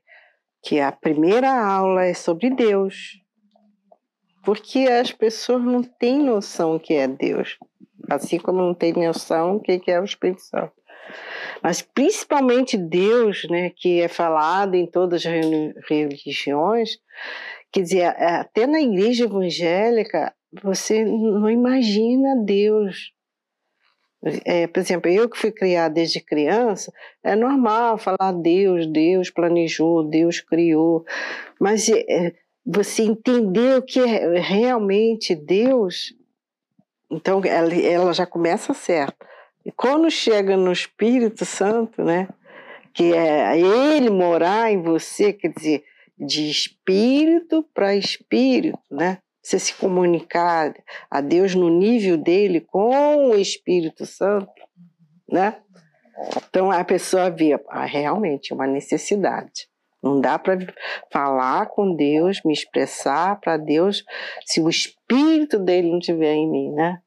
que a primeira aula é sobre Deus porque as pessoas não têm noção que é Deus, assim como não têm noção o que é o Espírito Santo. Mas principalmente Deus, né, que é falado em todas as religiões, quer dizer, até na igreja evangélica, você não imagina Deus. É, por exemplo, eu que fui criada desde criança, é normal falar Deus, Deus planejou, Deus criou, mas é, você entender o que é realmente Deus, então ela, ela já começa certo. E quando chega no Espírito Santo, né, que é ele morar em você, quer dizer, de espírito para espírito, né? Você se comunicar a Deus no nível dele com o Espírito Santo, né? Então a pessoa vê ah, realmente uma necessidade. Não dá para falar com Deus, me expressar para Deus, se o espírito dele não estiver em mim, né?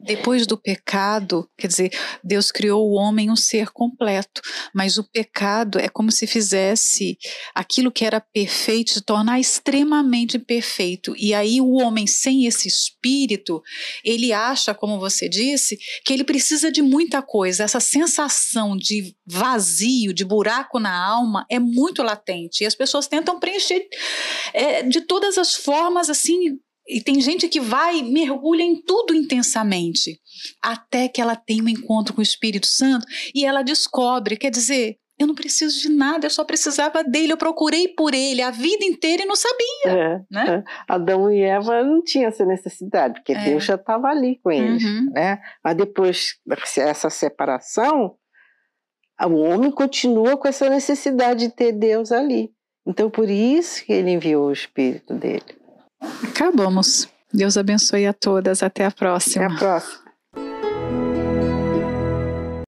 Depois do pecado, quer dizer, Deus criou o homem um ser completo, mas o pecado é como se fizesse aquilo que era perfeito se tornar extremamente perfeito. E aí o homem sem esse espírito, ele acha, como você disse, que ele precisa de muita coisa. Essa sensação de vazio, de buraco na alma é muito latente. E as pessoas tentam preencher é, de todas as formas, assim, e tem gente que vai, mergulha em tudo intensamente, até que ela tem um encontro com o Espírito Santo e ela descobre, quer dizer, eu não preciso de nada, eu só precisava dele, eu procurei por ele a vida inteira e não sabia. É, né? É. Adão e Eva não tinham essa necessidade, porque é. Deus já estava ali com eles. Uhum. Né? Mas depois dessa separação, o homem continua com essa necessidade de ter Deus ali. Então, por isso que ele enviou o Espírito dele. Acabamos. Deus abençoe a todas. Até a próxima. Até a próxima.